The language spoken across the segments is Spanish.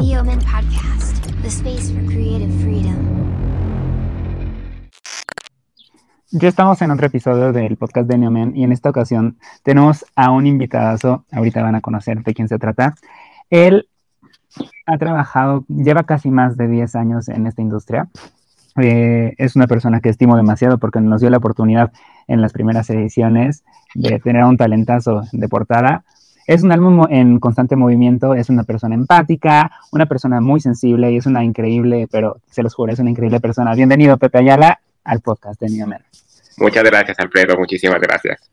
Neoman Podcast, the space for creative freedom. Ya estamos en otro episodio del podcast de Neoman y en esta ocasión tenemos a un invitadazo, ahorita van a conocer de quién se trata. Él ha trabajado, lleva casi más de 10 años en esta industria. Eh, es una persona que estimo demasiado porque nos dio la oportunidad en las primeras ediciones de tener un talentazo de portada. Es un álbum en constante movimiento, es una persona empática, una persona muy sensible y es una increíble, pero se los juro, es una increíble persona. Bienvenido, Pepe Ayala, al podcast de Niomer. Muchas gracias, Alfredo, muchísimas gracias.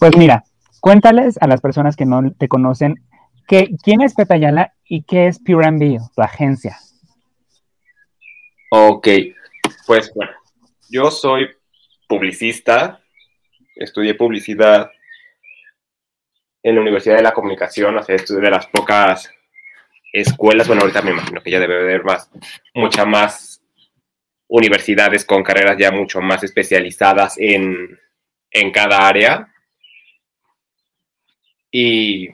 Pues mira, cuéntales a las personas que no te conocen que, quién es Pepe Ayala y qué es Pure Bio, tu agencia. Ok, pues bueno, yo soy publicista, estudié publicidad en la Universidad de la Comunicación, o sea, estudié de las pocas escuelas, bueno, ahorita me imagino que ya debe haber más, muchas más universidades con carreras ya mucho más especializadas en, en cada área. Y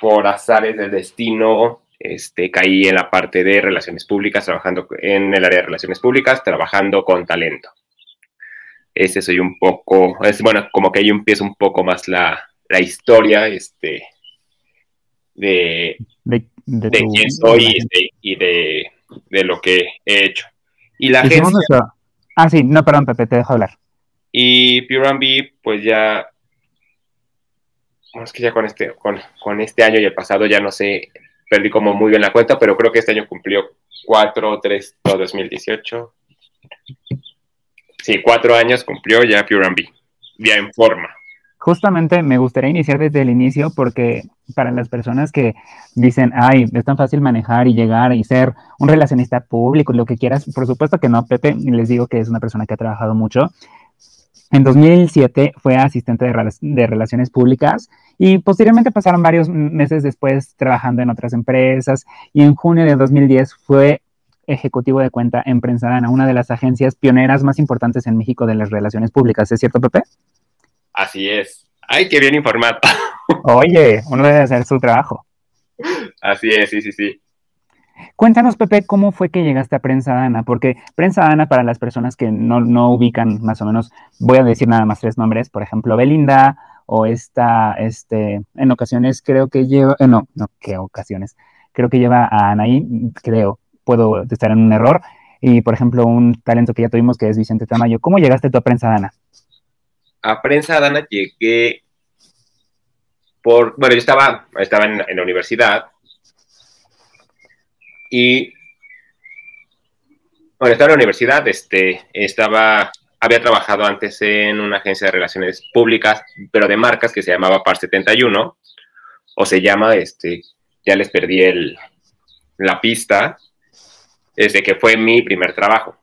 por azares del destino, este, caí en la parte de relaciones públicas, trabajando en el área de relaciones públicas, trabajando con talento. Ese soy un poco, es bueno, como que ahí empiezo un poco más la, la historia este, de, De, de de tu- quién soy y, de, y de, de lo que he hecho. Y la nuestro- Ah, sí, no, perdón, Pepe, te dejo hablar. y Pure and Be, pues ya, bueno, es que ya con este, con, con este año y el pasado ya no sé, perdí como muy bien la cuenta, pero creo que este año cumplió 4, 3, no, 2018. Sí, cuatro años cumplió ya Pure and Be, ya en forma. Justamente me gustaría iniciar desde el inicio porque para las personas que dicen, ay, es tan fácil manejar y llegar y ser un relacionista público, lo que quieras, por supuesto que no, Pepe, les digo que es una persona que ha trabajado mucho. En 2007 fue asistente de, rela- de relaciones públicas y posteriormente pasaron varios meses después trabajando en otras empresas y en junio de 2010 fue ejecutivo de cuenta en Prensarana, una de las agencias pioneras más importantes en México de las relaciones públicas. ¿Es cierto, Pepe? Así es. Ay, qué bien informado. Oye, uno debe hacer su trabajo. Así es, sí, sí, sí. Cuéntanos, Pepe, cómo fue que llegaste a Prensa Dana, porque Prensa Dana, para las personas que no, no ubican más o menos, voy a decir nada más tres nombres, por ejemplo, Belinda, o esta, este, en ocasiones creo que lleva, eh, no, no, qué ocasiones, creo que lleva a Anaí, creo, puedo estar en un error, y por ejemplo, un talento que ya tuvimos que es Vicente Tamayo. ¿Cómo llegaste tú a Prensa Dana? A Prensa Dana llegué por, bueno, yo estaba, estaba en, en la universidad y, bueno, estaba en la universidad, este, estaba, había trabajado antes en una agencia de relaciones públicas, pero de marcas que se llamaba Par 71, o se llama, este, ya les perdí el, la pista, desde que fue mi primer trabajo.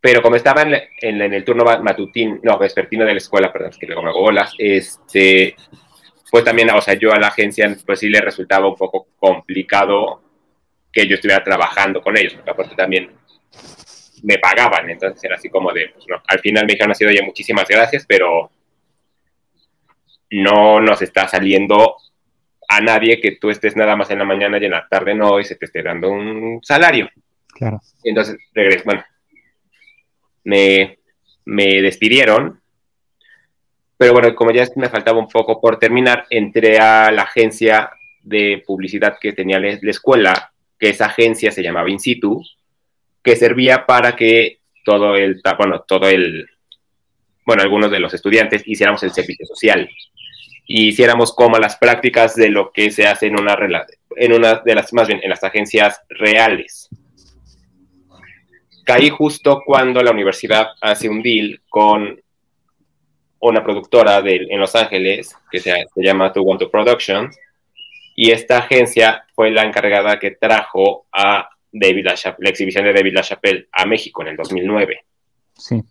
Pero como estaba en, en- en el turno ma- matutino, no, vespertino de la escuela, perdón, es que luego me hago bolas, este, pues también, o sea, yo a la agencia, pues sí le resultaba un poco complicado que yo estuviera trabajando con ellos, porque aparte también me pagaban, entonces era así como de, pues no, al final me dijeron así, oye, muchísimas gracias, pero no nos está saliendo a nadie que tú estés nada más en la mañana y en la tarde no, y se te esté dando un salario. Claro. Entonces, regresé, bueno, me, despidieron, pero bueno, como ya me faltaba un poco por terminar, entré a la agencia de publicidad que tenía la la escuela, que esa agencia se llamaba In situ, que servía para que todo el, bueno, el, bueno, algunos de los estudiantes hiciéramos el servicio social. Y hiciéramos como las prácticas de lo que se hace en una, en una de las, más bien, en las agencias reales caí justo cuando la universidad hace un deal con una productora de, en Los Ángeles que se, se llama To Want to Production y esta agencia fue la encargada que trajo a David LaChapelle, la exhibición de David LaChapelle a México en el 2009. Sí.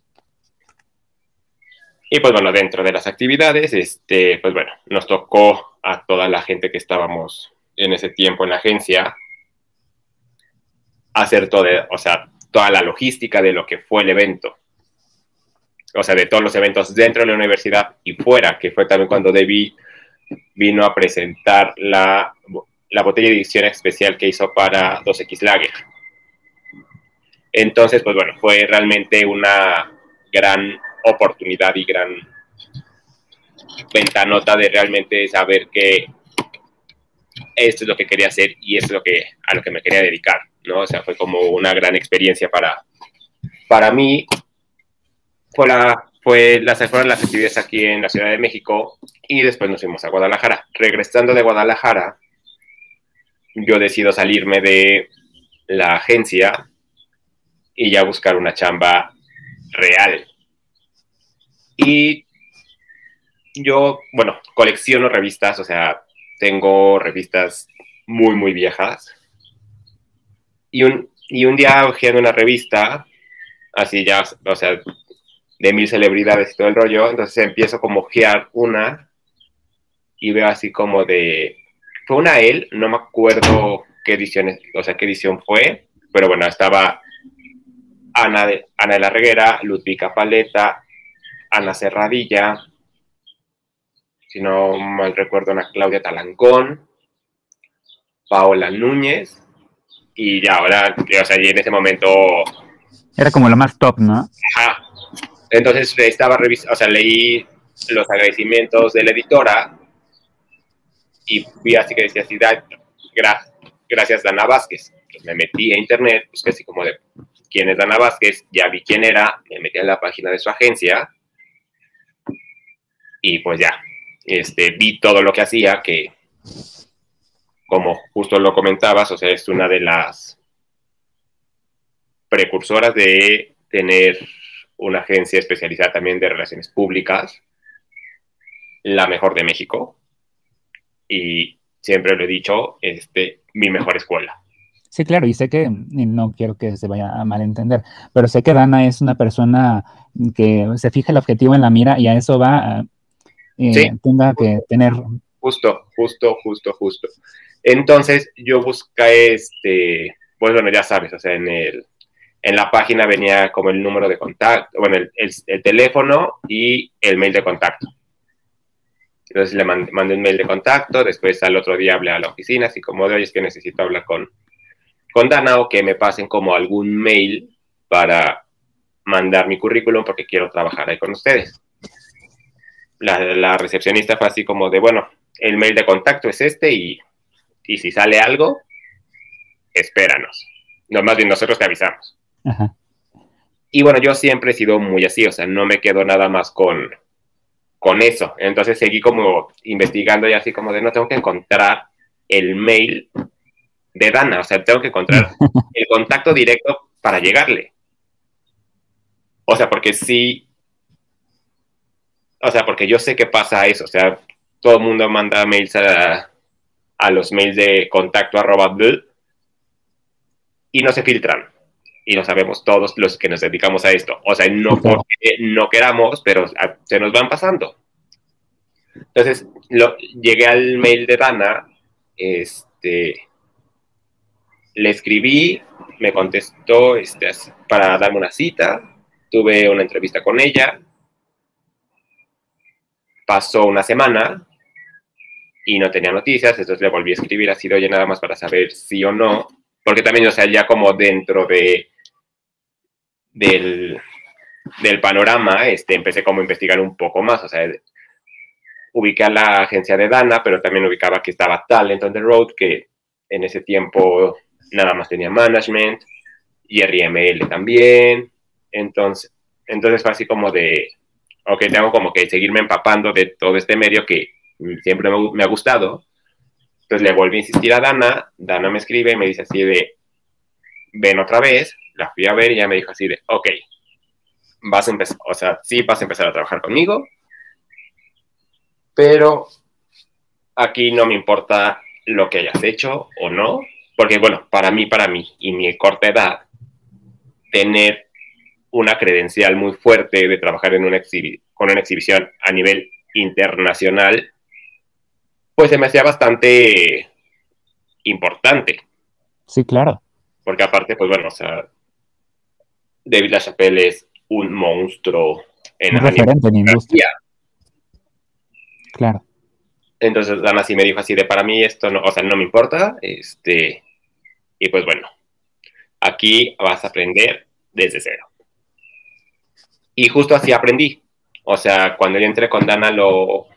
Y pues bueno, dentro de las actividades, este, pues bueno, nos tocó a toda la gente que estábamos en ese tiempo en la agencia hacer todo, o sea, toda la logística de lo que fue el evento. O sea, de todos los eventos dentro de la universidad y fuera, que fue también cuando David vino a presentar la, la botella de edición especial que hizo para 2X Lager. Entonces, pues bueno, fue realmente una gran oportunidad y gran ventanota de realmente saber que esto es lo que quería hacer y esto es lo que, a lo que me quería dedicar, ¿no? O sea, fue como una gran experiencia para, para mí. Fue la, fue, las, fueron las actividades aquí en la Ciudad de México y después nos fuimos a Guadalajara. Regresando de Guadalajara, yo decido salirme de la agencia y ya buscar una chamba real. Y yo, bueno, colecciono revistas, o sea, tengo revistas muy, muy viejas. Y un, y un día hojeando una revista, así ya, o sea, de mil celebridades y todo el rollo, entonces empiezo como a ojear una y veo así como de, fue una él, no me acuerdo qué edición, o sea, qué edición fue, pero bueno, estaba Ana de, Ana de la Reguera, Ludvika Paleta, Ana Serradilla, si no mal recuerdo, Ana Claudia Talancón, Paola Núñez, y ya ahora, o sea, y en ese momento... Era como lo más top, ¿no? Ajá. Entonces estaba revisando, o sea, leí los agradecimientos de la editora y vi así que decía así, gracias Dana Vázquez. me metí a internet, busqué así como de quién es Dana Vázquez, ya vi quién era, me metí a la página de su agencia y pues ya, este, vi todo lo que hacía, que como justo lo comentabas, o sea, es una de las precursoras de tener una agencia especializada también de relaciones públicas, la mejor de México, y siempre lo he dicho, este, mi mejor escuela. Sí, claro, y sé que, no quiero que se vaya a malentender, pero sé que Dana es una persona que se fija el objetivo en la mira y a eso va, eh, tenga que tener... Justo, justo, justo, justo. Entonces yo busqué este, pues bueno, ya sabes, o sea, en el, en la página venía como el número de contacto, bueno, el teléfono y el mail de contacto. Entonces le mandé, un mail de contacto, después al otro día hablé a la oficina, así como de hoy es que necesito hablar con, con Dana o que me pasen como algún mail para mandar mi currículum porque quiero trabajar ahí con ustedes. La, la recepcionista fue así como de, bueno, el mail de contacto es este y, y si sale algo, espéranos. No, más bien nosotros te avisamos. Y bueno, yo siempre he sido muy así, o sea, no me quedo nada más con, con eso. Entonces seguí como investigando y así como de no tengo que encontrar el mail de Dana, o sea, tengo que encontrar el contacto directo para llegarle. O sea, porque sí, o sea, porque yo sé que pasa eso, o sea, todo el mundo manda mails a, a los mails de contacto arroba y no se filtran. Y lo sabemos todos los que nos dedicamos a esto. O sea, no porque no queramos, pero se nos van pasando. Entonces, lo, llegué al mail de Dana, este, le escribí, me contestó este, para darme una cita, tuve una entrevista con ella, pasó una semana y no tenía noticias, entonces le volví a escribir así oye nada más para saber sí o no, porque también, o sea, ya como dentro de del, panorama, este, empecé como a investigar un poco más, o sea, ubiqué a la agencia de Dana, pero también ubicaba que estaba Talent on the Road, que en ese tiempo nada más tenía management, y RML también, entonces, entonces fue así como de, ok, tengo como que seguirme empapando de todo este medio que siempre me, ha gustado, entonces le volví a insistir a Dana, Dana me escribe y me dice así de, ven otra vez, la fui a ver y ya me dijo así de, ok, vas a empezar, o sea, sí vas a empezar a trabajar conmigo, pero aquí no me importa lo que hayas hecho o no, porque bueno, para mí, para mí y mi corta edad, tener una credencial muy fuerte de trabajar en una con una exhibición a nivel internacional, pues se me hacía bastante importante. Sí, claro. Porque aparte, pues bueno, o sea, David LaChapelle es un monstruo en la industria. Claro. Entonces Dana sí me dijo así de para mí esto no, o sea, no me importa, este, y pues bueno, aquí vas a aprender desde cero. Y justo así aprendí. O sea, cuando yo entré con Dana, lo,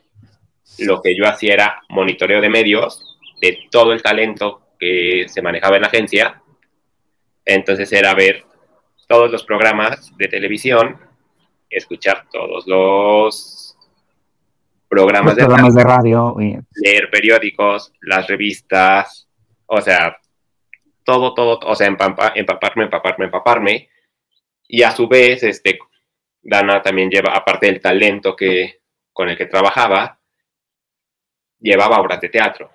lo que yo hacía era monitoreo de medios, de todo el talento que se manejaba en la agencia. Entonces era ver todos los programas de televisión, escuchar todos los programas, de, programas radio, de radio, leer periódicos, las revistas, o sea, todo, todo, o sea, empaparme, empaparme, empaparme. Y a su vez, este, Dana también lleva, aparte del talento que, con el que trabajaba, llevaba obras de teatro.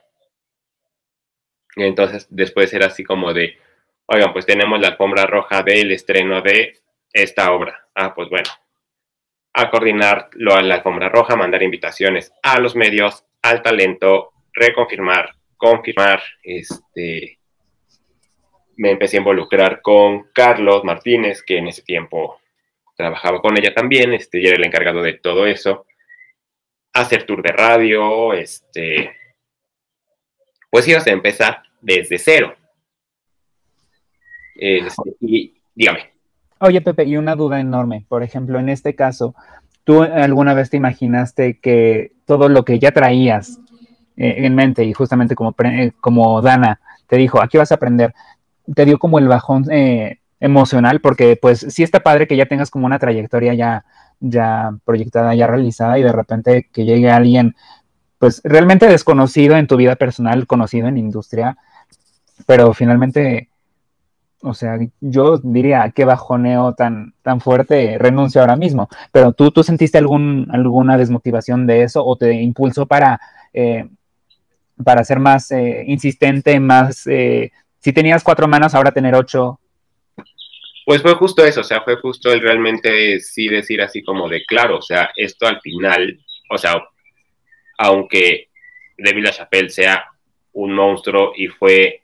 Entonces, después era así como de, oigan, pues tenemos la alfombra roja del estreno de esta obra. Ah, pues bueno, a coordinarlo a la alfombra roja, mandar invitaciones a los medios, al talento, reconfirmar, confirmar, este, me empecé a involucrar con Carlos Martínez, que en ese tiempo trabajaba con ella también, este, y era el encargado de todo eso, hacer tour de radio, este, pues ibas a empezar desde cero. Este, y dígame. Oye, Pepe, y una duda enorme. Por ejemplo, en este caso, ¿tú alguna vez te imaginaste que todo lo que ya traías eh, en mente, y justamente como, eh, como Dana te dijo, aquí vas a aprender, te dio como el bajón eh, emocional, porque pues sí está padre que ya tengas como una trayectoria ya, ya proyectada, ya realizada, y de repente que llegue alguien pues realmente desconocido en tu vida personal, conocido en industria, pero finalmente, o sea, yo diría, qué bajoneo tan, tan fuerte, renuncio ahora mismo, pero tú, tú sentiste algún, alguna desmotivación de eso o te impulsó para, eh, para ser más eh, insistente, más, eh, si tenías cuatro manos, ahora tener ocho. Pues fue justo eso, o sea, fue justo el realmente sí decir así como de claro, o sea, esto al final, o sea, aunque David LaChapelle sea un monstruo y fue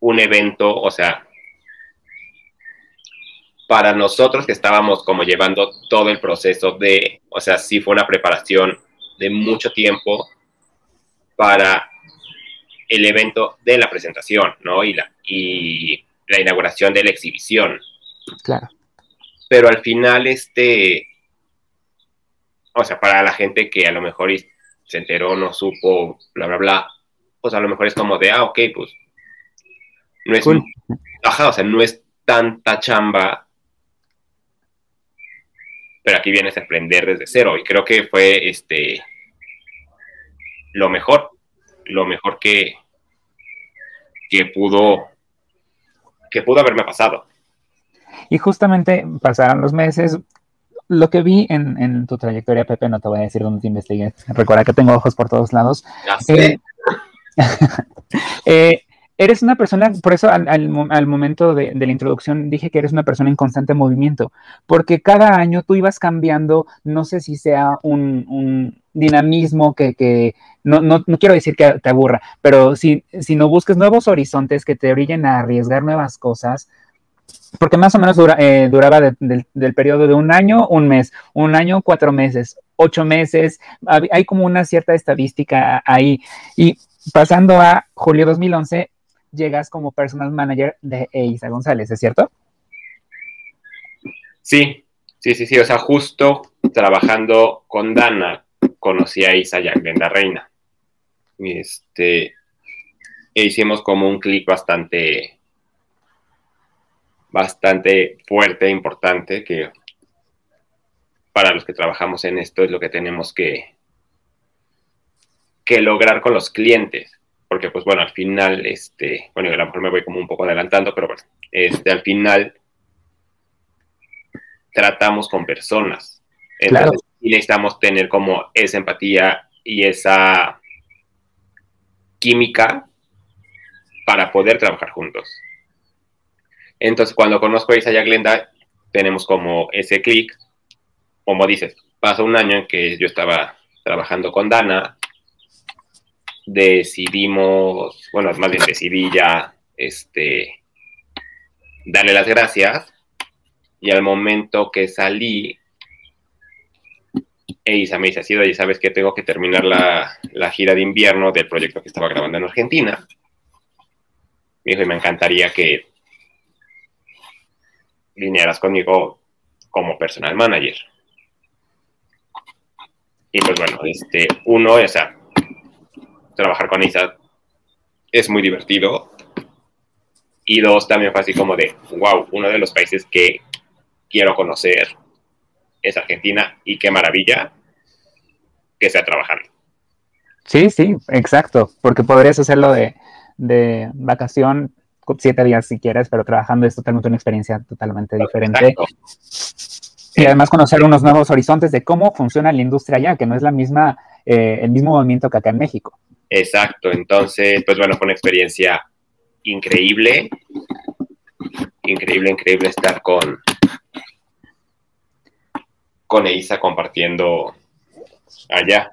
un evento, o sea, para nosotros que estábamos como llevando todo el proceso de, o sea, sí fue una preparación de mucho tiempo para el evento de la presentación, ¿no? Y la, y la inauguración de la exhibición. Claro. Pero al final, este, o sea, para la gente que a lo mejor se enteró, no supo, bla, bla, bla, pues a lo mejor es como de, ah, ok, pues no es, ajá, o sea, no es tanta chamba, pero aquí vienes a aprender desde cero y creo que fue, este, lo mejor, lo mejor que, que pudo, que pudo haberme pasado. Y justamente pasaron los meses, lo que vi en, tu trayectoria, Pepe, no te voy a decir dónde te investigué. Recuerda que tengo ojos por todos lados. Eh, eh, eres una persona, por eso al, momento de, la introducción dije que eres una persona en constante movimiento, porque cada año tú ibas cambiando, no sé si sea un, dinamismo que, no, no, quiero decir que te aburra, pero si, si no busques nuevos horizontes que te brillen a arriesgar nuevas cosas, porque más o menos eh, duraba del periodo de un año, un mes, un año, cuatro meses, ocho meses, hay como una cierta estadística ahí. Y pasando a julio 2011, llegas como personal manager de Eiza González, ¿es cierto? Sí, sí, sí, sí, o sea, justo trabajando con Dana, conocí a Isa la Reina. Este, e hicimos como un clip bastante bastante fuerte e importante que para los que trabajamos en esto es lo que tenemos que, que lograr con los clientes. Porque, pues bueno, al final, este, bueno, a lo mejor me voy como un poco adelantando, pero bueno, este, al final tratamos con personas. Entonces, y necesitamos tener como esa empatía y esa química para poder trabajar juntos. Entonces, cuando conozco a Isaiah Glenda, tenemos como ese clic, como dices, pasó un año en que yo estaba trabajando con Dana, decidimos, bueno, más bien decidí ya, este, darle las gracias, y al momento que salí, Isa me dice así, oye, ¿sabes qué? Tengo que terminar la, la gira de invierno del proyecto que estaba grabando en Argentina. Me dijo, y me encantaría que vinieras conmigo como personal manager. Y pues bueno, este, uno, o sea, trabajar con Isa es muy divertido. Y dos, también fue así como de, wow, uno de los países que quiero conocer es Argentina y qué maravilla que sea trabajando. Sí, sí, exacto, porque podrías hacerlo de, de vacación siete días si quieres, pero trabajando es totalmente una experiencia totalmente diferente. Exacto. Y además conocer unos nuevos horizontes de cómo funciona la industria allá, que no es la misma, eh, el mismo movimiento que acá en México. Exacto, entonces, pues bueno, fue una experiencia increíble, increíble, increíble estar con, con Eisa compartiendo allá.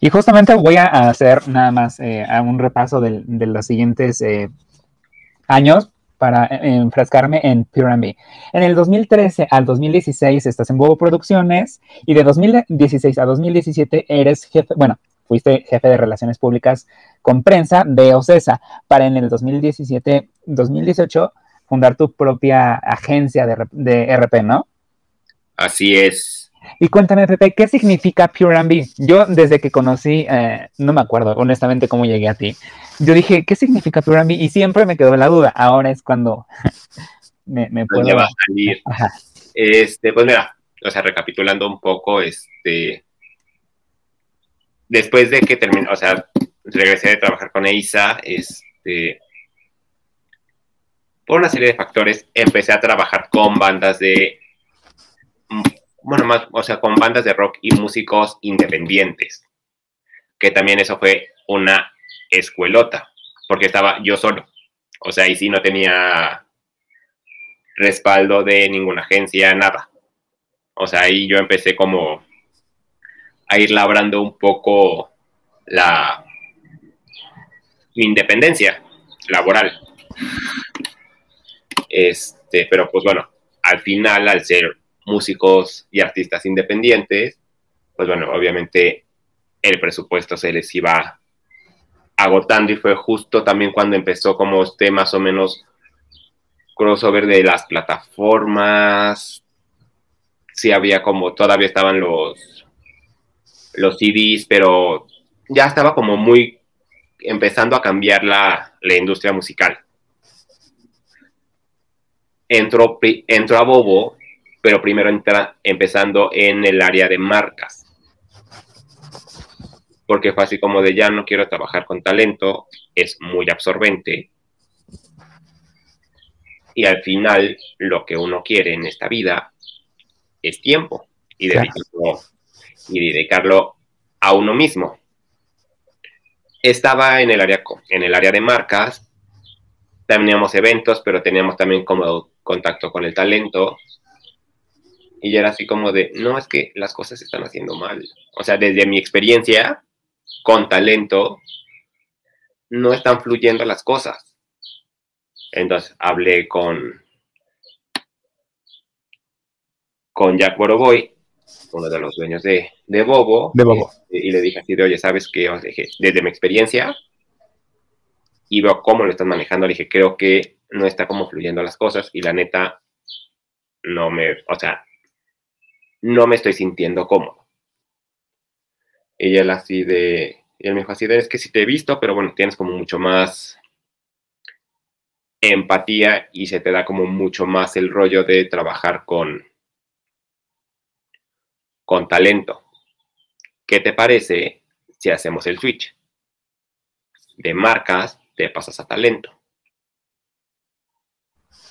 Y justamente voy a hacer nada más eh, un repaso de, los siguientes eh, años para eh, enfrascarme en Pyramid. En el 2013 al 2016 estás en Bobo Producciones y de 2016 a 2017 eres jefe, bueno, fuiste jefe de relaciones públicas con prensa de OCESA para en el 2017-2018 fundar tu propia agencia de, de RP, ¿no? Así es. Y cuéntame, Pepe, ¿qué significa Pure B? Yo desde que conocí, eh, no me acuerdo honestamente cómo llegué a ti. Yo dije, ¿qué significa Pure B? Y siempre me quedó la duda. Ahora es cuando me, me puedo... va a salir. Este, pues mira, o sea, recapitulando un poco, este... Después de que terminé, o sea, regresé de trabajar con EISA, este... Por una serie de factores, empecé a trabajar con bandas de bueno, más, o sea, con bandas de rock y músicos independientes, que también eso fue una escuelota, porque estaba yo solo, o sea, y sí no tenía respaldo de ninguna agencia, nada. O sea, ahí yo empecé como a ir labrando un poco la independencia laboral. Este, pero pues bueno, al final, al ser músicos y artistas independientes, pues bueno, obviamente el presupuesto se les iba agotando y fue justo también cuando empezó como este más o menos crossover de las plataformas. Sí había como, todavía estaban los, los CDs, pero ya estaba como muy empezando a cambiar la, la industria musical. Entró, entró a Bobo pero primero entra, empezando en el área de marcas. Porque fue así como de ya no quiero trabajar con talento, es muy absorbente. Y al final lo que uno quiere en esta vida es tiempo y dedicarlo, y dedicarlo a uno mismo. Estaba en el área, en el área de marcas, teníamos eventos, pero teníamos también como contacto con el talento y era así como de, no, es que las cosas se están haciendo mal. O sea, desde mi experiencia, con talento, no están fluyendo las cosas. Entonces hablé con, con Jack Boroboy, uno de los dueños de, de Bobo, de Bobo. Y, le dije así de, oye, ¿sabes qué? Desde mi experiencia, y veo cómo lo están manejando, le dije, creo que no está como fluyendo las cosas, y la neta, no me, o sea, no me estoy sintiendo cómodo. Y él así de, y él me dijo así de, es que sí te he visto, pero bueno, tienes como mucho más empatía y se te da como mucho más el rollo de trabajar con, con talento. ¿Qué te parece si hacemos el switch? De marcas te pasas a talento.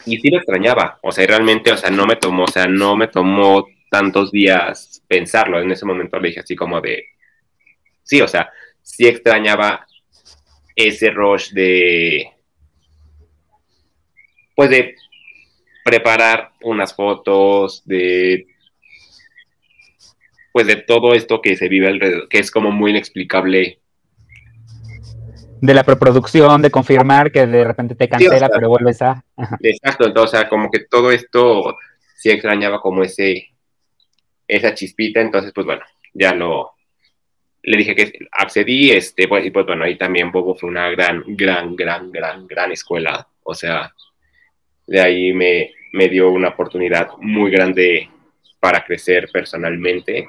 Y sí lo extrañaba, o sea, realmente, o sea, no me tomó, o sea, no me tomó tantos días pensarlo. En ese momento le dije así como de, sí, o sea, sí extrañaba ese rush de, pues de preparar unas fotos, de, pues de todo esto que se vive alrededor, que es como muy inexplicable. De la preproducción, de confirmar que de repente te cancela, pero vuelves a... Exacto, entonces, o sea, como que todo esto sí extrañaba como ese esa chispita, entonces pues bueno, ya lo, le dije que accedí, este, pues, y pues bueno, ahí también Bobo fue una gran, gran, gran, gran, gran escuela, o sea, de ahí me, me dio una oportunidad muy grande para crecer personalmente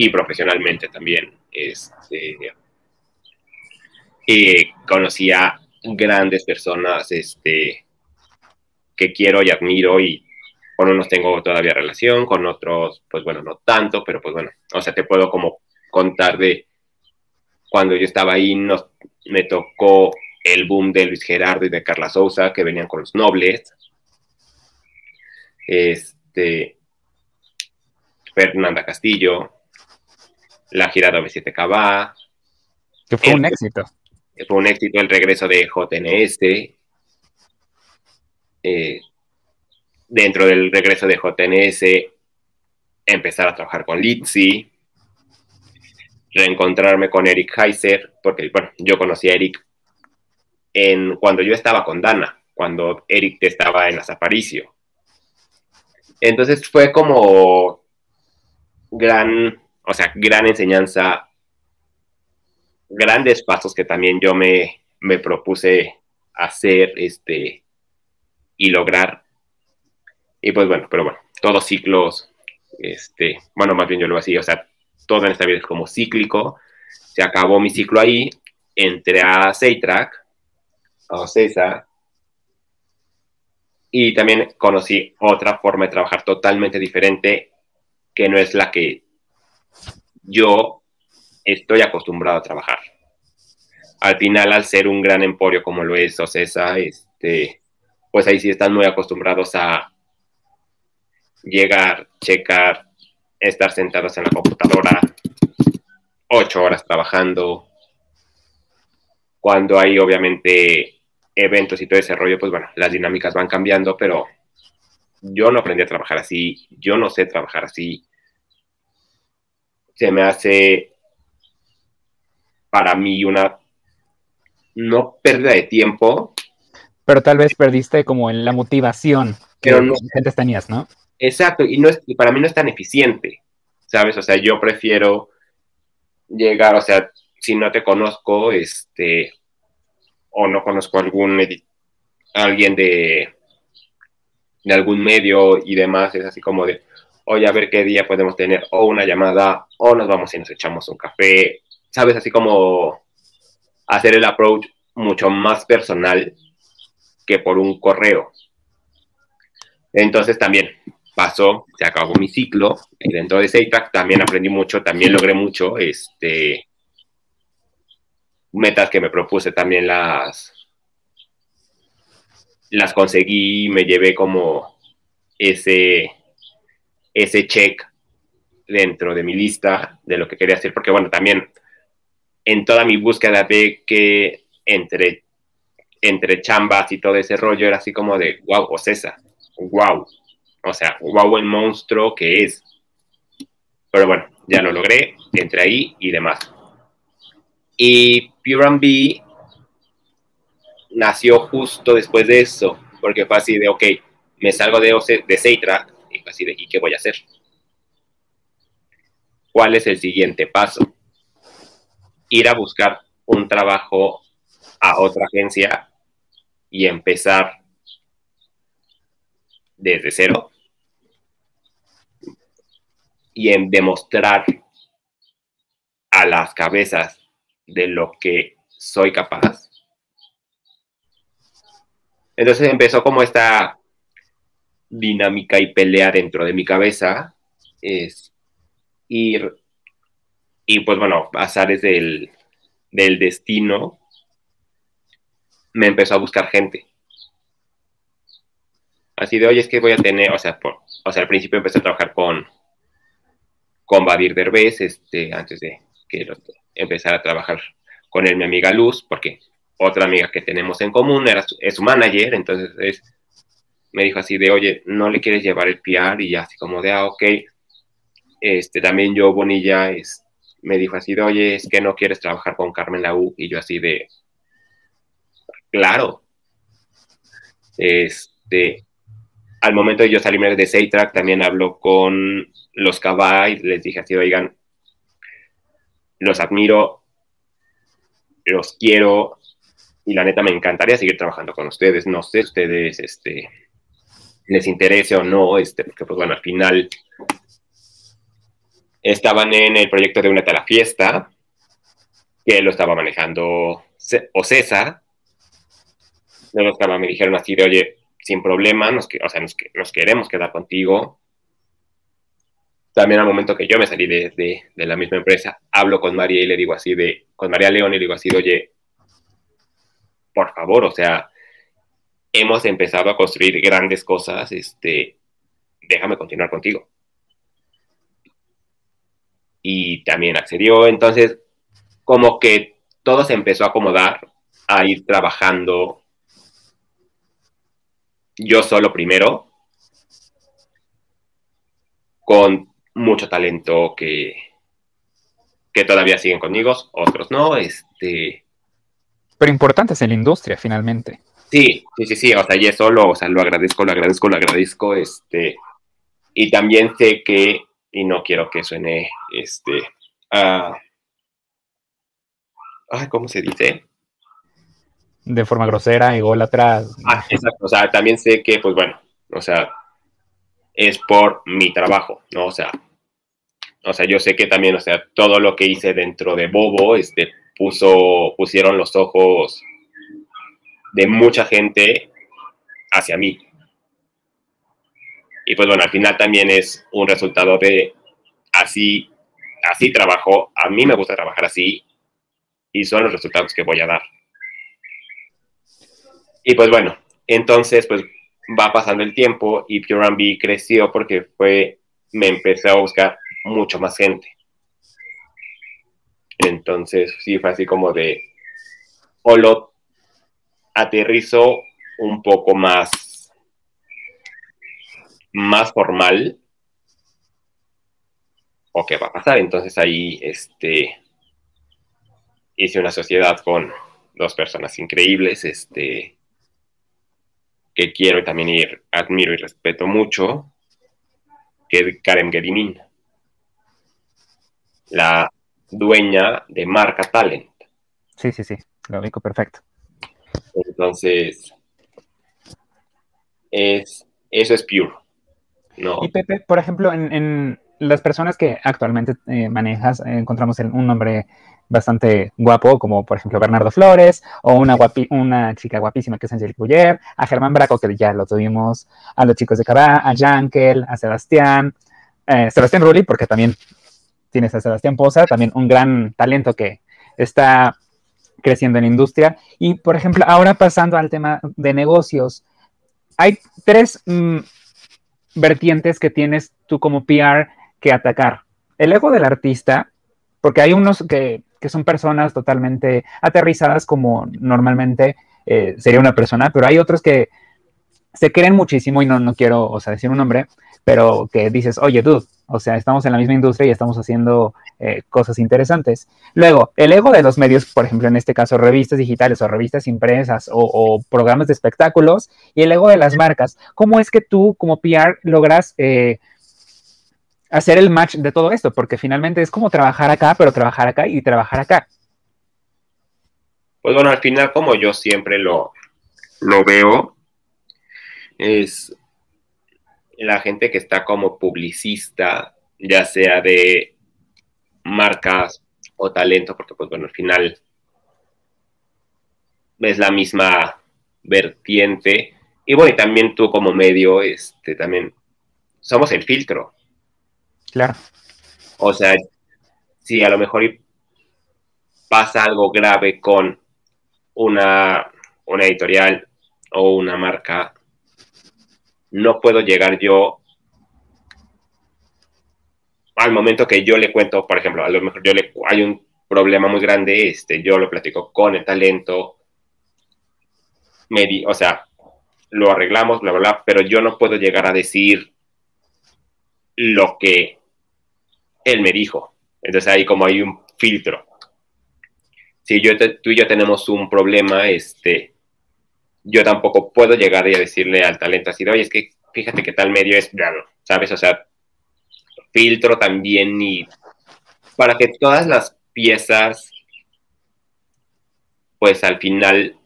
y profesionalmente también. Este, y conocí a grandes personas este, que quiero y admiro y con unos tengo todavía relación, con otros, pues bueno, no tanto, pero pues bueno, o sea, te puedo como contar de cuando yo estaba ahí, nos, me tocó el boom de Luis Gerardo y de Carla Souza, que venían con los nobles. Este, Fernanda Castillo, la girada B7 Cabá. Que fue un éxito. Fue un éxito el regreso de JNS. Eh, dentro del regreso de JNS, empezar a trabajar con Litzy, reencontrarme con Eric Heiser, porque bueno, yo conocí a Eric en, cuando yo estaba con Dana, cuando Eric estaba en las Aparicio. Entonces fue como gran, o sea, gran enseñanza, grandes pasos que también yo me, me propuse hacer este, y lograr y pues bueno, pero bueno, todos ciclos, este, bueno, más bien yo lo así, o sea, todo en esta vida es como cíclico. Se acabó mi ciclo ahí, entré a Seitrack, a Ocesa, y también conocí otra forma de trabajar totalmente diferente, que no es la que yo estoy acostumbrado a trabajar. Al final, al ser un gran emporio como lo es Ocesa, este, pues ahí sí están muy acostumbrados a llegar, checar, estar sentados en la computadora, ocho horas trabajando. Cuando hay obviamente eventos y todo ese rollo, pues bueno, las dinámicas van cambiando, pero yo no aprendí a trabajar así, yo no sé trabajar así. Se me hace para mí una no pérdida de tiempo. Pero tal vez perdiste como en la motivación que pero no, antes tenías, ¿no? Exacto, y, no es, para mí no es tan eficiente, ¿sabes? O sea, yo prefiero llegar, o sea, si no te conozco, este, o no conozco algún alguien de, de algún medio y demás, es así como de, oye, a ver qué día podemos tener o una llamada, o nos vamos y nos echamos un café, ¿sabes? Así como hacer el approach mucho más personal que por un correo. Entonces también, pasó, se acabó mi ciclo, y dentro de Seitrack también aprendí mucho, también logré mucho, este, metas que me propuse también las, las conseguí, me llevé como ese, ese check dentro de mi lista de lo que quería hacer, porque bueno, también en toda mi búsqueda de que entre, entre chambas y todo ese rollo era así como de, wow, o César, wow, o sea, wow el monstruo que es. Pero bueno, ya lo logré, entré ahí y demás. Y Pure B nació justo después de eso, porque fue así de, ok, me salgo de, de Seitra así de, ¿y qué voy a hacer? ¿Cuál es el siguiente paso? Ir a buscar un trabajo a otra agencia y empezar desde cero y en demostrar a las cabezas de lo que soy capaz. Entonces empezó como esta dinámica y pelea dentro de mi cabeza. Es ir, y pues bueno, azares del, del destino, me empezó a buscar gente. Así de, oye, es que voy a tener, o sea, por, o sea, al principio empecé a trabajar con, con Badir Derbez, este, antes de que empezara a trabajar con él, mi amiga Luz, porque otra amiga que tenemos en común era es su manager, entonces me dijo así de, oye, ¿no le quieres llevar el PR? Y así como de, ah, ok. Este, también yo, Bonilla, es, me dijo así de, oye, es que no quieres trabajar con Carmen Lau, y yo así de, claro. Este, al momento de yo salirme de Seitrack, también hablo con los Cabay, les dije así, oigan, los admiro, los quiero y la neta me encantaría seguir trabajando con ustedes. No sé ustedes este, les interese o no, este, porque pues bueno, al final estaban en el proyecto de una a fiesta, que lo estaba manejando o César. Luego estaba, me dijeron así de, oye, sin problema, nos, o sea, nos, queremos quedar contigo. También al momento que yo me salí de, de, la misma empresa, hablo con María y le digo así de, con María León y le digo así de, oye, por favor, o sea, hemos empezado a construir grandes cosas, este, déjame continuar contigo. Y también accedió, entonces, como que todo se empezó a acomodar, a ir trabajando yo solo primero, con mucho talento que, que todavía siguen conmigo, otros no, este... Pero importantes en la industria, finalmente. Sí, sí, sí, sí, o sea, y eso lo, o sea, lo agradezco, lo agradezco, lo agradezco, este, y también sé que, y no quiero que suene, este, ay, ¿cómo se dice? De forma grosera, atrás. Ah, exacto, o sea, también sé que, pues bueno, o sea, es por mi trabajo, ¿no? O sea, o sea, yo sé que también, o sea, todo lo que hice dentro de Bobo, este, puso, pusieron los ojos de mucha gente hacia mí. Y pues bueno, al final también es un resultado de así, así trabajo, a mí me gusta trabajar así y son los resultados que voy a dar. Y pues bueno, entonces pues va pasando el tiempo y Pure B creció porque fue, me empecé a buscar mucho más gente. Entonces sí fue así como de, o lo aterrizo un poco más, más formal o qué va a pasar. Entonces ahí este, hice una sociedad con dos personas increíbles, este, que quiero también ir, admiro y respeto mucho, que Karen Gedimin, la dueña de Marca Talent. Sí, sí, sí, lo ubico perfecto. Entonces, es, eso es pure. No. Y Pepe, por ejemplo, en, las personas que actualmente eh, manejas, eh, encontramos un nombre bastante guapo, como por ejemplo Bernardo Flores, o una, una chica guapísima que es Angelique Boyer, a Germán Braco, que ya lo tuvimos, a los chicos de Cabá, a Jankel, a Sebastián, eh, Sebastián Rulli, porque también tienes a Sebastián Poza, también un gran talento que está creciendo en la industria. Y, por ejemplo, ahora pasando al tema de negocios, hay tres mm, vertientes que tienes tú como PR que atacar. El ego del artista, porque hay unos que, son personas totalmente aterrizadas como normalmente eh, sería una persona, pero hay otros que se creen muchísimo y no, no quiero, decir un nombre, pero que dices, oye, dude, o sea, estamos en la misma industria y estamos haciendo eh, cosas interesantes. Luego, el ego de los medios, por ejemplo, en este caso, revistas digitales o revistas impresas o, programas de espectáculos, y el ego de las marcas. ¿Cómo es que tú, como PR, logras eh, hacer el match de todo esto? Porque finalmente es como trabajar acá, pero trabajar acá y trabajar acá. Pues bueno, al final, como yo siempre lo, lo veo, es la gente que está como publicista, ya sea de marcas o talento, porque pues bueno, al final es la misma vertiente. Y bueno, y también tú como medio, este, también somos el filtro. Claro. O sea, si a lo mejor pasa algo grave con una, una editorial o una marca, no puedo llegar yo al momento que yo le cuento, por ejemplo, a lo mejor yo le, hay un problema muy grande, este, yo lo platico con el talento, me o sea, lo arreglamos, bla, bla, bla, pero yo no puedo llegar a decir lo que él me dijo. Entonces ahí como hay un filtro. Si yo tú y yo tenemos un problema, este, yo tampoco puedo llegar y decirle al talento así, oye, es que fíjate que tal medio es, ¿sabes? O sea, filtro también y para que todas las piezas, pues al final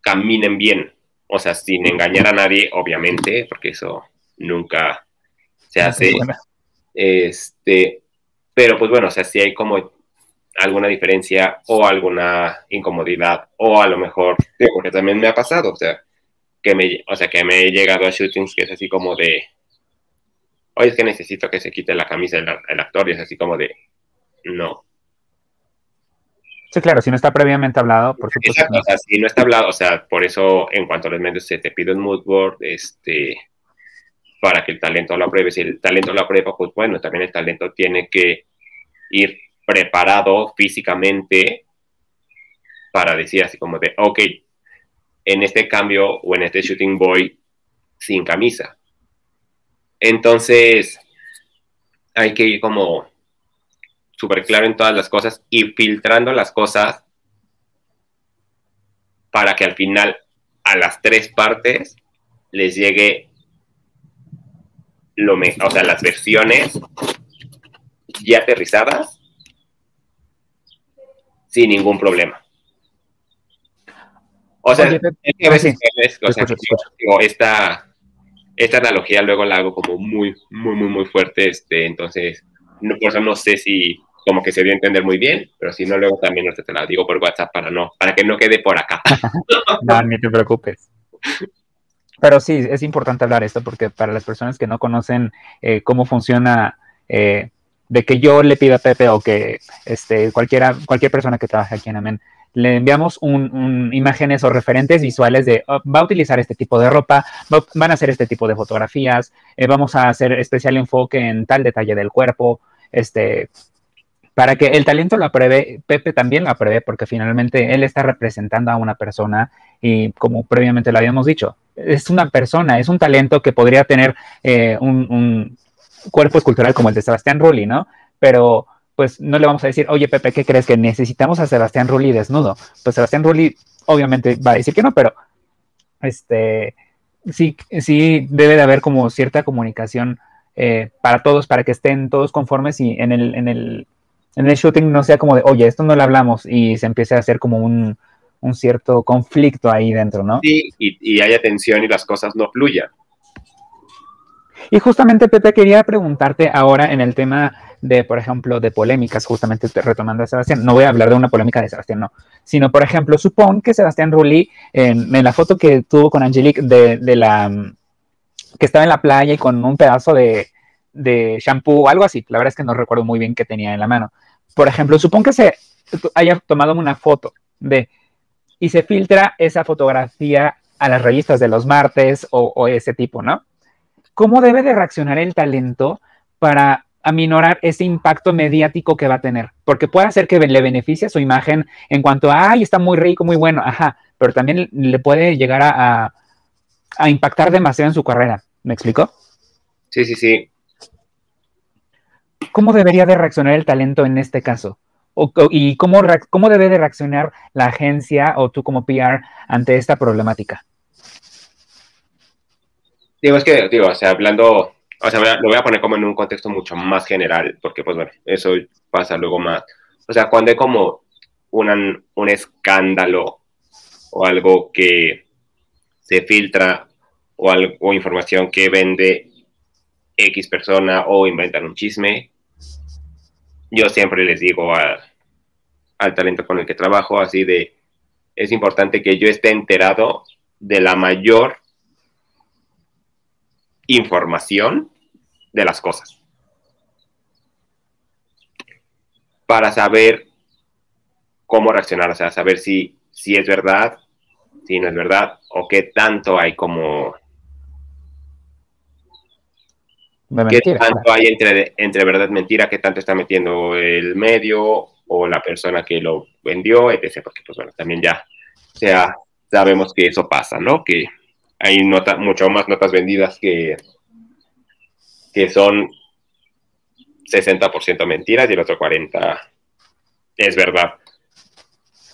caminen bien. O sea, sin engañar a nadie, obviamente, porque eso nunca se hace. Este, pero pues bueno, o sea, si hay como alguna diferencia o alguna incomodidad, o a lo mejor, porque también me ha pasado, o sea, que me, o sea, que me he llegado a shootings que es así como de, oye, es que necesito que se quite la camisa el, el actor, y es así como de, no. Sí, claro, si no está previamente hablado, por supuesto. Exacto, o sea, si no está hablado, o sea, por eso en cuanto a los medios se te pide un mood board, este, para que el talento lo apruebe. Si el talento lo aprueba, pues bueno, también el talento tiene que ir preparado físicamente para decir así como de, ok, en este cambio o en este shooting voy sin camisa. Entonces, hay que ir como súper claro en todas las cosas y filtrando las cosas para que al final a las tres partes les llegue lo o sea, las versiones ya aterrizadas sin ningún problema. O sea, es que a veces esta, esta analogía luego la hago como muy, muy, muy, muy fuerte, este, entonces, no, por eso no sé si como que se dio a entender muy bien, pero si no, luego también no te la digo por WhatsApp para no, para que no quede por acá. no, ni te preocupes. Pero sí, es importante hablar esto porque para las personas que no conocen eh, cómo funciona, eh, de que yo le pido a Pepe o que este, cualquiera, cualquier persona que trabaje aquí en Amén, le enviamos un, imágenes o referentes visuales de oh, va a utilizar este tipo de ropa, van a hacer este tipo de fotografías, eh, vamos a hacer especial enfoque en tal detalle del cuerpo, este, para que el talento lo apruebe, Pepe también lo apruebe, porque finalmente él está representando a una persona y como previamente lo habíamos dicho, es una persona, es un talento que podría tener eh, un, cuerpo escultural como el de Sebastián Rulli, ¿no? Pero pues no le vamos a decir, oye Pepe, ¿qué crees que necesitamos a Sebastián Rulli desnudo? Pues Sebastián Rulli obviamente va a decir que no, pero este sí, sí debe de haber como cierta comunicación eh, para todos, para que estén todos conformes y en el, en el en el shooting no sea como de, oye, esto no lo hablamos y se empiece a hacer como un, cierto conflicto ahí dentro, ¿no? Sí, y, y haya tensión y las cosas no fluyan. Y justamente, Pepe, quería preguntarte ahora en el tema de, por ejemplo, de polémicas, justamente retomando a Sebastián, no voy a hablar de una polémica de Sebastián, no, sino, por ejemplo, supón que Sebastián Rulli, en, la foto que tuvo con Angelique de, de, la, que estaba en la playa y con un pedazo de, de shampoo o algo así, la verdad es que no recuerdo muy bien qué tenía en la mano, por ejemplo, supón que se haya tomado una foto de y se filtra esa fotografía a las revistas de los martes o, ese tipo, ¿no? ¿Cómo debe de reaccionar el talento para aminorar ese impacto mediático que va a tener? Porque puede hacer que le beneficie su imagen en cuanto a, ay, está muy rico, muy bueno, ajá, pero también le puede llegar a, a impactar demasiado en su carrera. ¿Me explico? Sí, sí, sí. ¿Cómo debería de reaccionar el talento en este caso? ¿Y cómo, cómo debe de reaccionar la agencia o tú como PR ante esta problemática? Digo, es que, digo, o sea, hablando, o sea, lo voy a poner como en un contexto mucho más general, porque, pues, bueno, eso pasa luego más. O sea, cuando hay como un escándalo o algo que se filtra o, algo, información que vende X persona o inventan un chisme, yo siempre les digo al talento con el que trabajo, así de, es importante que yo esté enterado de la mayor información de las cosas. Para saber cómo reaccionar, o sea, saber si, si es verdad, si no es verdad, o qué tanto hay como ¿Qué tanto hay entre, entre verdad y mentira? ¿Qué tanto está metiendo el medio o la persona que lo vendió, etc.? Porque, pues bueno, también ya sea, sabemos que eso pasa, ¿no? Que hay nota, mucho más notas vendidas que, que son 60% mentiras y el otro 40% es verdad.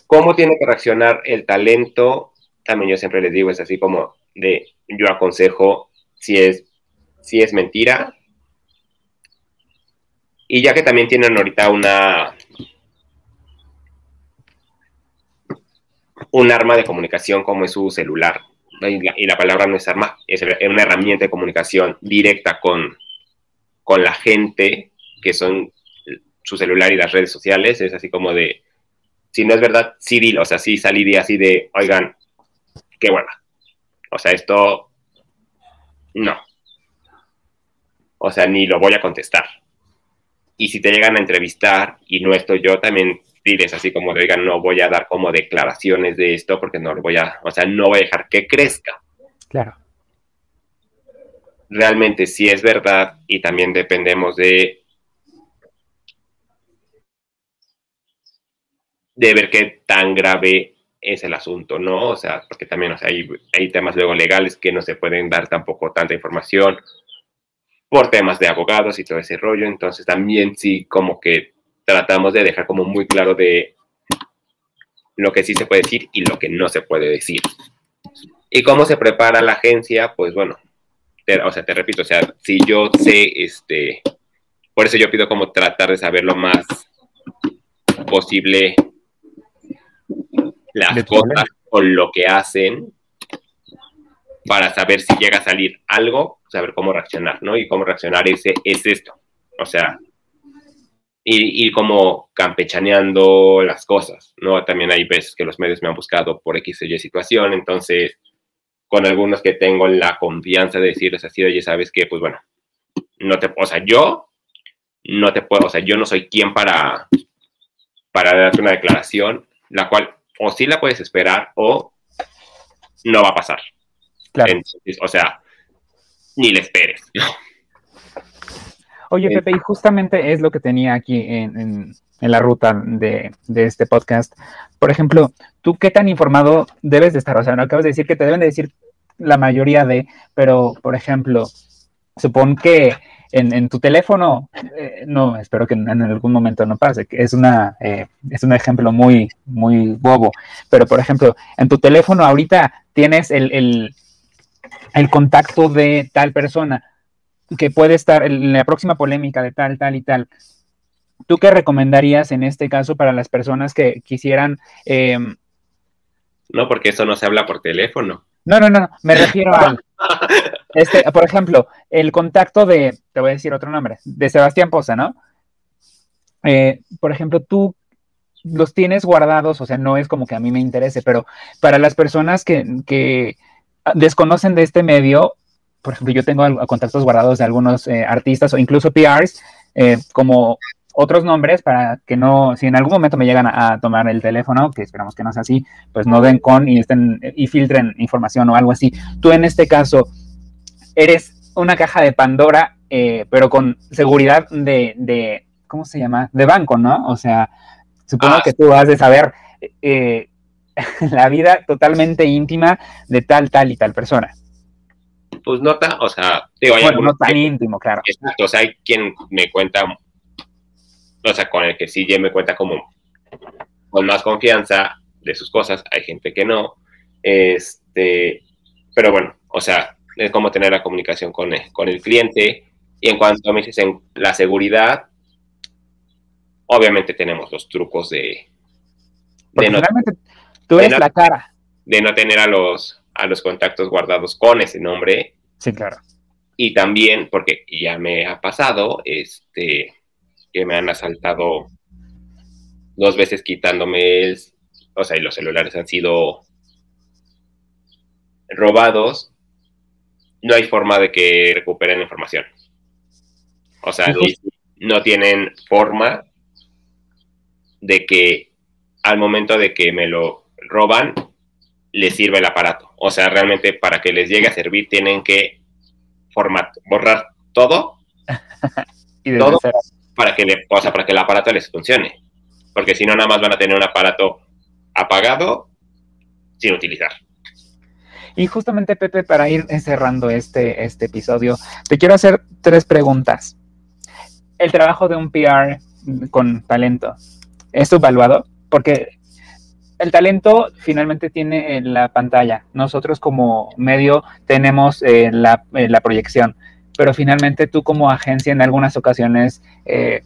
¿Cómo tiene que reaccionar el talento? También yo siempre les digo, es así como de, yo aconsejo si es, si es mentira. Y ya que también tienen ahorita una, un arma de comunicación como es su celular, y la, palabra no es arma, es una herramienta de comunicación directa con, con la gente, que son su celular y las redes sociales. Es así como de, si no es verdad, sí. O sea, sí salí así de, oigan, qué buena. O sea, esto, no. O sea, ni lo voy a contestar. Y si te llegan a entrevistar y no estoy yo, también diles así como de, oigan, no voy a dar como declaraciones de esto porque no lo voy a, o sea, no voy a dejar que crezca. Claro. Realmente sí es verdad y también dependemos de de ver qué tan grave es el asunto, ¿no? O sea, porque también o sea, hay, hay temas luego legales que no se pueden dar tampoco tanta información por temas de abogados y todo ese rollo, entonces también sí como que tratamos de dejar como muy claro de lo que sí se puede decir y lo que no se puede decir. ¿Y cómo se prepara la agencia? Pues bueno, te, o sea, te repito, o sea, si yo sé, este, por eso yo pido como tratar de saber lo más posible las cosas o lo que hacen para saber si llega a salir algo, saber cómo reaccionar, ¿no? Y cómo reaccionar ese, es esto. O sea, ir, ir, como campechaneando las cosas, ¿no? También hay veces que los medios me han buscado por X o Y situación, entonces con algunos que tengo la confianza de decirles así, oye, ¿sabes qué? Pues bueno, no te, o sea, yo no te puedo, o sea, yo no soy quien para, para darte una declaración, la cual o sí la puedes esperar o no va a pasar. Claro. Entonces, o sea, ni le esperes. Oye, Pepe, y justamente es lo que tenía aquí en, en, en la ruta de, de, este podcast. Por ejemplo, ¿tú qué tan informado debes de estar? O sea, no acabas de decir que te deben de decir la mayoría de, pero, por ejemplo, supón que en, en tu teléfono, eh, no, espero que en, en, algún momento no pase, que es, una, eh, es un ejemplo muy, muy bobo, pero por ejemplo, en tu teléfono ahorita tienes el, el, el contacto de tal persona que puede estar en la próxima polémica de tal, tal y tal. ¿Tú qué recomendarías en este caso para las personas que quisieran... Eh, no, porque eso no se habla por teléfono. No, no, no, me refiero a, este, por ejemplo, el contacto de, te voy a decir otro nombre, de Sebastián Poza, ¿no? Eh, por ejemplo, tú los tienes guardados, o sea, no es como que a mí me interese, pero para las personas que, que desconocen de este medio, por ejemplo, yo tengo contactos guardados de algunos eh, artistas o incluso PRs, eh, como otros nombres para que no, si en algún momento me llegan a, a, tomar el teléfono, que esperamos que no sea así, pues no den con y estén y filtren información o algo así. Tú en este caso eres una caja de Pandora, eh, pero con seguridad de, de, ¿cómo se llama? De banco, ¿no? O sea, supongo ah. que tú has de saber eh, la vida totalmente íntima de tal, tal y tal persona. Pues no tan, o sea, digo, hay bueno, no tan que, íntimo, claro. Exacto, o sea, hay quien me cuenta o sea, con el que sí ya me cuenta como con más confianza de sus cosas, hay gente que no, este, pero bueno, o sea, es como tener la comunicación con el, con el cliente, y en cuanto a me dices en la seguridad, obviamente tenemos los trucos de... de no, tú eres de no, la cara. De no tener a los, a los contactos guardados con ese nombre. Sí, claro. Y también, porque ya me ha pasado, este, que me han asaltado dos veces quitándome el, o sea, y los celulares han sido robados, no hay forma de que recuperen información. O sea, no tienen forma de que al momento de que me lo roban, les sirva el aparato. O sea, realmente para que les llegue a servir tienen que format, borrar todo. y todo para que, le, o sea, para que el aparato les funcione. Porque si no, nada más van a tener un aparato apagado sin utilizar. Y justamente, Pepe, para ir cerrando este, este episodio, te quiero hacer tres preguntas. El trabajo de un PR con talento, ¿es evaluado? Porque el talento finalmente tiene en la pantalla. Nosotros como medio tenemos eh, la, eh, la proyección pero finalmente tú como agencia en algunas ocasiones, eh,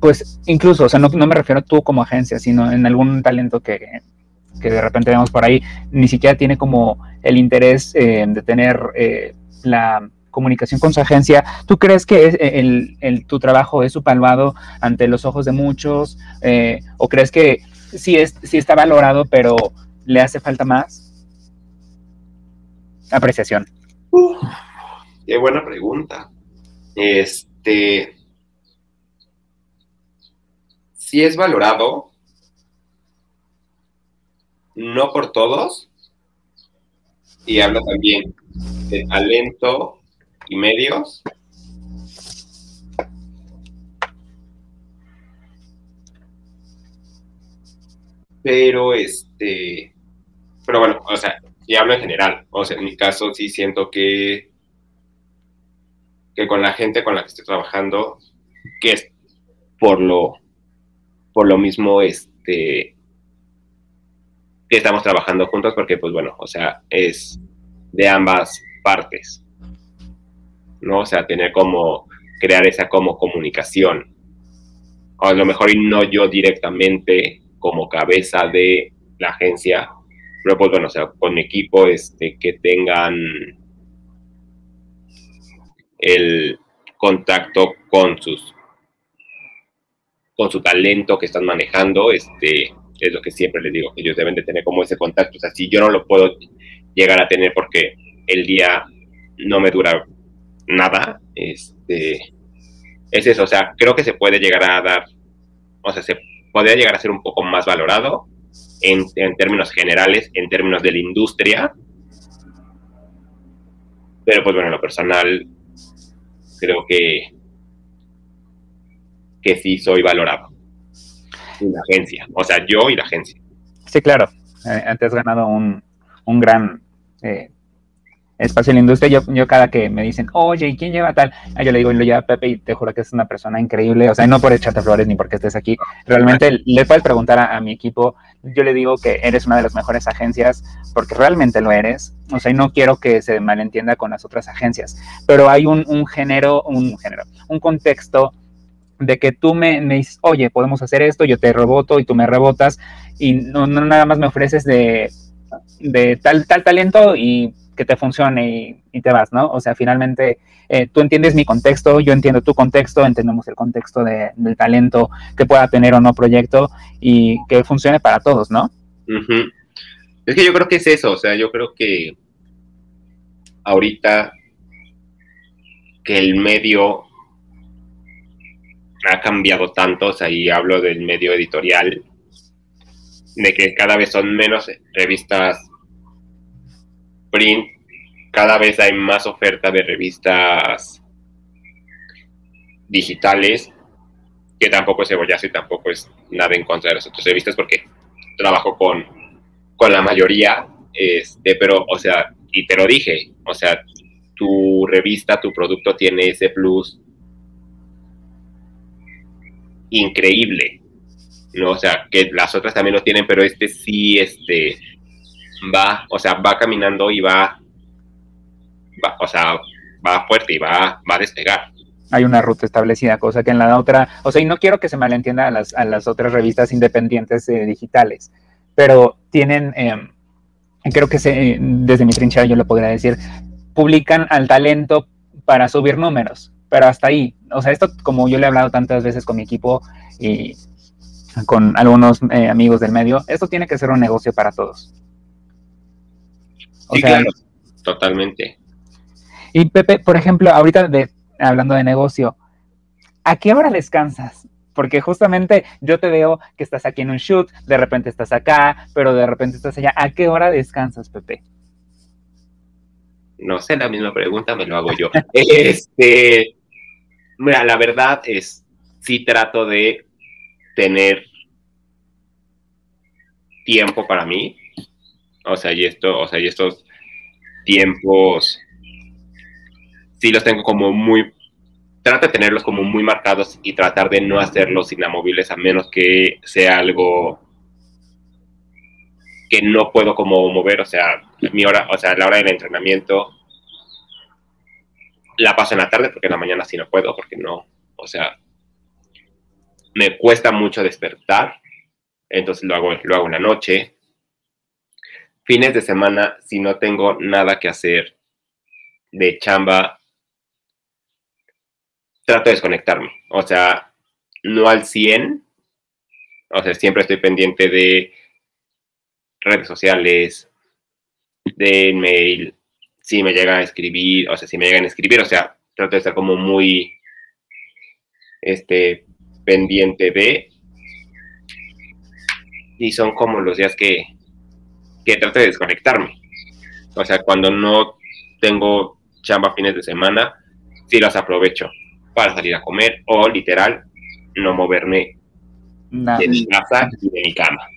pues incluso, o sea, no, me refiero tú como agencia, sino en algún talento que, que de repente vemos por ahí, ni siquiera tiene como el interés eh, de tener eh, la comunicación con su agencia, ¿tú crees que el, tu trabajo es subvaluado ante los ojos de muchos? ¿O crees que sí, es, sí está valorado, pero le hace falta más? Apreciación. qué buena pregunta. Este, si es valorado, no por todos, y habla también de talento y medios. Pero este, pero bueno, o sea, y hablo en general, o sea, en mi caso sí siento que, que con la gente con la que estoy trabajando, que es por lo, por lo mismo, este, que estamos trabajando juntos, porque pues bueno, o sea, es de ambas partes, ¿no? O sea, tener como, crear esa como comunicación, a lo mejor y no yo directamente como cabeza de la agencia, pero pues bueno, o sea, con equipo, este, que tengan el contacto con sus con su talento que están manejando, este, es lo que siempre les digo, ellos deben de tener como ese contacto. O sea, si yo no lo puedo llegar a tener porque el día no me dura nada, este, es eso. O sea, creo que se puede llegar a dar, o sea, se podría llegar a ser un poco más valorado en, términos generales, en términos de la industria. Pero pues bueno, en lo personal, creo que que sí soy valorado. Y la agencia, o sea, yo y la agencia. Sí, claro. Eh, te has ganado un, un gran eh, espacio en la industria. Yo, yo cada que me dicen, oye, ¿y quién lleva tal? Ah, yo le digo, lo lleva Pepe y te juro que es una persona increíble. O sea, no por echarte flores ni porque estés aquí. Realmente le puedes preguntar a, mi equipo. Yo le digo que eres una de las mejores agencias porque realmente lo eres. O sea, y no quiero que se malentienda con las otras agencias. Pero hay un, un género, un género, un contexto de que tú me, dices, oye, podemos hacer esto, yo te reboto y tú me rebotas y no, nada más me ofreces de, tal, tal talento y que te funcione y, te vas, ¿no? O sea, finalmente eh, tú entiendes mi contexto, yo entiendo tu contexto, entendemos el contexto del talento que pueda tener o no proyecto y que funcione para todos, ¿no? Es que yo creo que es eso, o sea, yo creo que ahorita que el medio ha cambiado tanto, o sea, y hablo del medio editorial, de que cada vez son menos revistas print, cada vez hay más oferta de revistas digitales, que tampoco es cebollazo y tampoco es nada en contra de las otras revistas, porque trabajo con, con la mayoría, este, pero, o sea, y te lo dije, o sea, tu revista, tu producto tiene ese plus increíble, ¿no? O sea, que las otras también lo tienen, pero este sí, este, va, o sea, va caminando y va, va o sea, va fuerte y va, va a despegar. Hay una ruta establecida, cosa que en la otra, o sea, y no quiero que se malentienda a las, a las otras revistas independientes eh, digitales, pero tienen, em, creo que se, desde mi trinchera yo lo podría decir, publican al talento para subir números, pero hasta ahí. O sea, esto como yo le he hablado tantas veces con mi equipo y con algunos eh, amigos del medio, esto tiene que ser un negocio para todos. Sí, claro, totalmente. Y Pepe, por ejemplo, ahorita de, hablando de negocio, ¿a qué hora descansas? Porque justamente yo te veo que estás aquí en un shoot, de repente estás acá, pero de repente estás allá. ¿A qué hora descansas, Pepe? No sé, la misma pregunta me lo hago yo. este, Mira, la verdad es, sí trato de tener tiempo para mí. O sea, y esto, o sea, y estos tiempos sí los tengo como muy trato de tenerlos como muy marcados y tratar de no hacerlos inamovibles a menos que sea algo que no puedo como mover, o sea, mi hora, o sea, la hora del entrenamiento la paso en la tarde porque en la mañana sí no puedo, porque no, o sea, me cuesta mucho despertar, entonces lo hago, lo hago en la noche. Fines de semana, si no tengo nada que hacer de chamba, trato de desconectarme. O sea, no al 100. O sea, siempre estoy pendiente de redes sociales, de mail, si me llega a escribir, o sea, si me llegan a escribir, o sea, trato de estar como muy este, pendiente de. Y son como los días que, que trato de desconectarme. O sea, cuando no tengo chamba fines de semana, sí los aprovecho para salir a comer o literal no moverme de mi casa y de mi cama.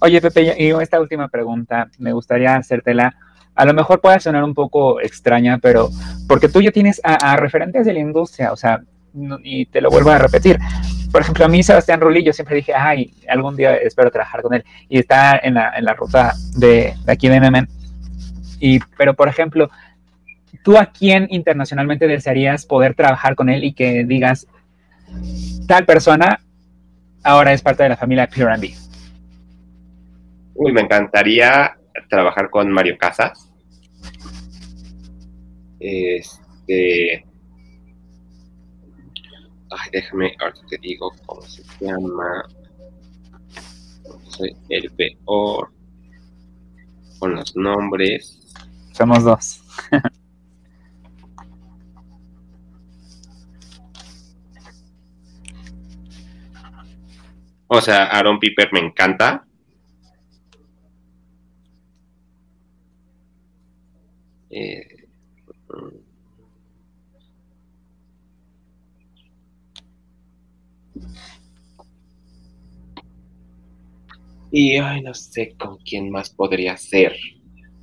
Oye, Pepe, y esta última pregunta me gustaría hacértela. A lo mejor puede sonar un poco extraña, pero porque tú ya tienes a, referentes de la industria, o sea, y te lo vuelvo a repetir. Por ejemplo, a mí Sebastián Rulli, yo siempre dije, ay, algún día espero trabajar con él. Y está en la, en la ruta de, aquí de Nemen. Y, pero, por ejemplo, ¿tú a quién internacionalmente desearías poder trabajar con él y que digas, tal persona ahora es parte de la familia Pure B? Uy, me encantaría trabajar con Mario Casas. Este. Ay, déjame, ahora te digo cómo se llama. Soy el peor con los nombres. Somos dos. o sea, Aaron Piper me encanta. Eh, y ay, no sé con quién más podría ser.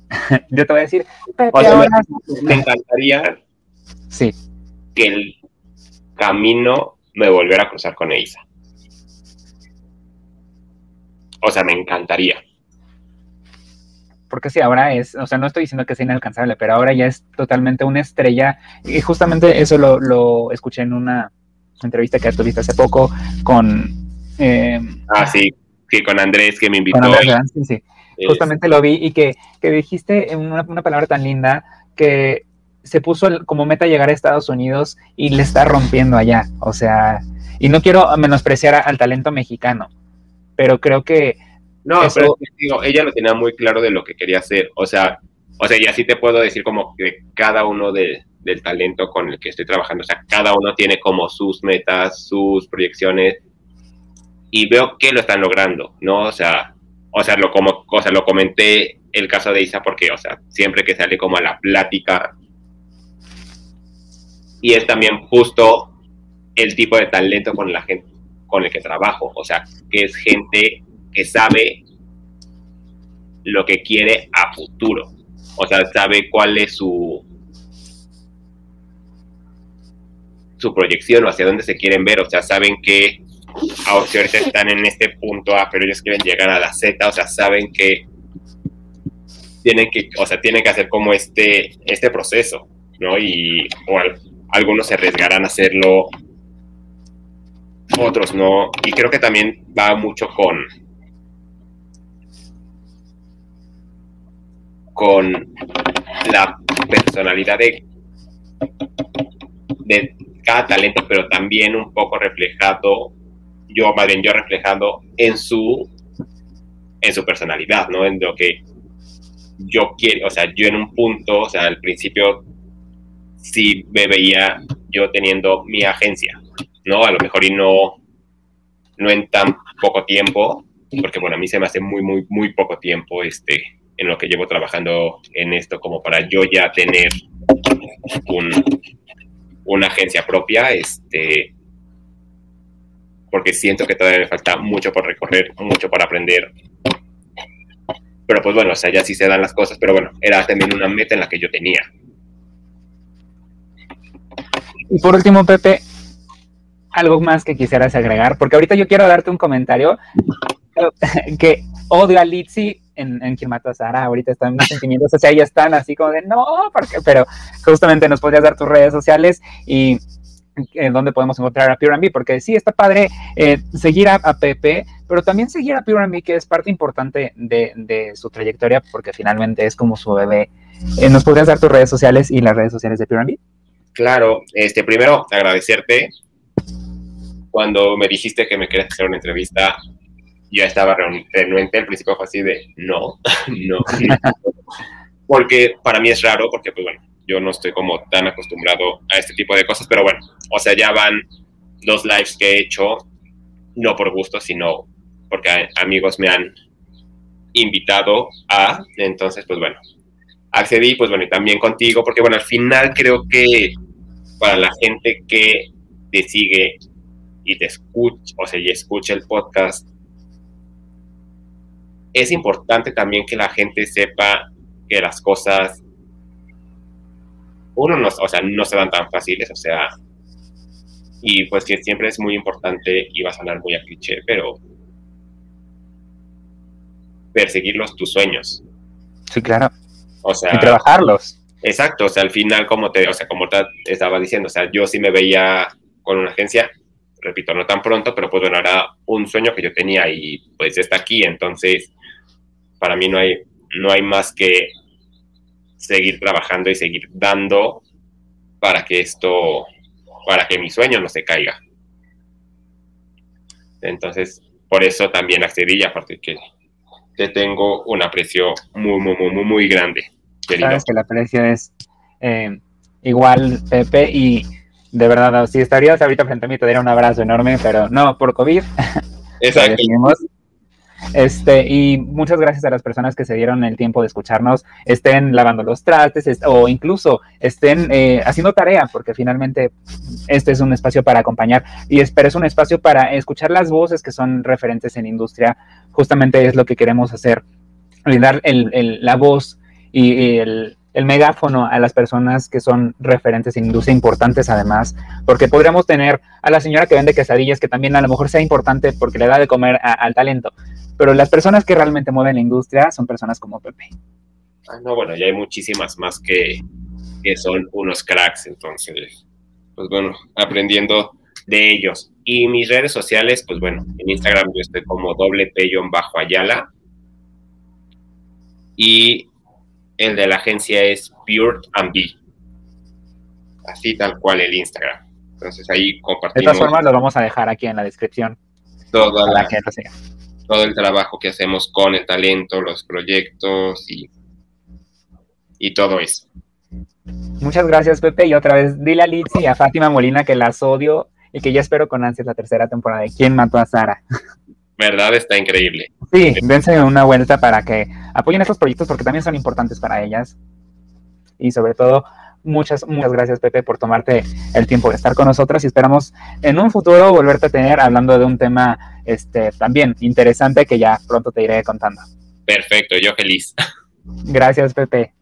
Yo te voy a decir, me, encantaría sí. que el camino me volviera a cruzar con Eiza. O sea, me encantaría porque sí, ahora es, o sea, no estoy diciendo que sea inalcanzable, pero ahora ya es totalmente una estrella. Y justamente eso lo, escuché en una entrevista que tuviste hace poco con... Eh, ah, sí, sí, con Andrés que me invitó. Con Andrés, sí, sí. Justamente lo vi y que, que dijiste una, una palabra tan linda que se puso como meta llegar a Estados Unidos y le está rompiendo allá. O sea, y no quiero menospreciar al talento mexicano, pero creo que no, pero digo, ella lo tenía muy claro de lo que quería hacer. O sea, o sea, y así te puedo decir como que cada uno del talento con el que estoy trabajando, o sea, cada uno tiene como sus metas, sus proyecciones, y veo que lo están logrando, ¿no? O sea, o sea, lo, como, o sea, lo comenté el caso de Isa porque, o sea, siempre que sale como a la plática, y es también justo el tipo de talento con la gente con el que trabajo, o sea, que es gente que sabe lo que quiere a futuro. O sea, sabe cuál es su, su proyección o hacia dónde se quieren ver. O sea, saben que ahorita están en este punto A, pero ellos quieren llegar a la Z. O sea, saben que tienen que, o sea, tienen que hacer como este, este proceso, ¿no? Y algunos se arriesgarán a hacerlo, otros no. Y creo que también va mucho con, con la personalidad de, de cada talento, pero también un poco reflejado, yo más bien yo reflejado en su, en su personalidad, ¿no? En lo que yo quiero, o sea, yo en un punto, o sea, al principio sí me veía yo teniendo mi agencia, ¿no? A lo mejor y no, no en tan poco tiempo, porque bueno, a mí se me hace muy, muy, muy poco tiempo este, en lo que llevo trabajando en esto como para yo ya tener una agencia propia, este, porque siento que todavía me falta mucho por recorrer, mucho por aprender. Pero pues bueno, o sea, ya sí se dan las cosas, pero bueno, era también una meta en la que yo tenía. Y por último, Pepe, algo más que quisieras agregar, porque ahorita yo quiero darte un comentario que odio a Litsi en, en quien mató a Sara, ahorita están mis sentimientos, o sea, ya están así como de no, porque, pero justamente nos podrías dar tus redes sociales y eh, dónde podemos encontrar a Pure B, porque sí, está padre eh, seguir a, Pepe, pero también seguir a Pure B, que es parte importante de, su trayectoria, porque finalmente es como su bebé. Eh, ¿Nos podrías dar tus redes sociales y las redes sociales de Pure B? Claro, este, primero agradecerte. Cuando me dijiste que me querías hacer una entrevista, yo estaba renuente, al principio fue así de no, no, no, porque para mí es raro, porque pues bueno, yo no estoy como tan acostumbrado a este tipo de cosas, pero bueno, o sea, ya van dos lives que he hecho, no por gusto, sino porque amigos me han invitado a, entonces, pues bueno, accedí, pues bueno, y también contigo, porque bueno, al final creo que para la gente que te sigue y te escucha, o sea, y escucha el podcast, es importante también que la gente sepa que las cosas uno no, o sea, no se dan tan fáciles, o sea, y pues que siempre es muy importante y va a sonar muy a cliché, pero perseguirlos tus sueños. Sí, claro. O sea, y trabajarlos. Exacto, o sea, al final como te, o sea, como te estaba diciendo, o sea, yo sí me veía con una agencia, repito, no tan pronto, pero pues bueno, era un sueño que yo tenía y pues está aquí, entonces para mí no hay no hay más que seguir trabajando y seguir dando para que esto, para que mi sueño no se caiga. Entonces, por eso también accedí, aparte que te tengo un aprecio muy, muy, muy, muy, grande. Sabes que el aprecio es eh, igual, Pepe, y de verdad, si estarías ahorita frente a mí, te daría un abrazo enorme, pero no, por COVID. Exacto. Este, y muchas gracias a las personas que se dieron el tiempo de escucharnos, estén lavando los trastes o incluso estén eh, haciendo tarea, porque finalmente este es un espacio para acompañar y espero es un espacio para escuchar las voces que son referentes en industria. Justamente es lo que queremos hacer, dar la voz y el, el megáfono a las personas que son referentes en industria importantes además, porque podríamos tener a la señora que vende quesadillas que también a lo mejor sea importante porque le da de comer al talento, pero las personas que realmente mueven la industria son personas como Pepe. Ah, no, bueno, ya hay muchísimas más que, que son unos cracks, entonces, pues bueno, aprendiendo de ellos. Y mis redes sociales, pues bueno, en Instagram yo estoy como doble bajo Ayala. Y el de la agencia es Pure and Be. Así tal cual el Instagram. Entonces ahí compartimos. De todas formas, lo vamos a dejar aquí en la descripción. Todo, la, todo el trabajo que hacemos con el talento, los proyectos y, y todo eso. Muchas gracias, Pepe. Y otra vez, dile a Liz y a Fátima Molina que las odio y que ya espero con ansias la tercera temporada de ¿Quién mató a Sara? verdad está increíble. Sí, dense una vuelta para que apoyen estos proyectos porque también son importantes para ellas. Y sobre todo, muchas, muchas gracias, Pepe, por tomarte el tiempo de estar con nosotros y esperamos en un futuro volverte a tener hablando de un tema este, también interesante que ya pronto te iré contando. Perfecto, yo feliz. Gracias, Pepe.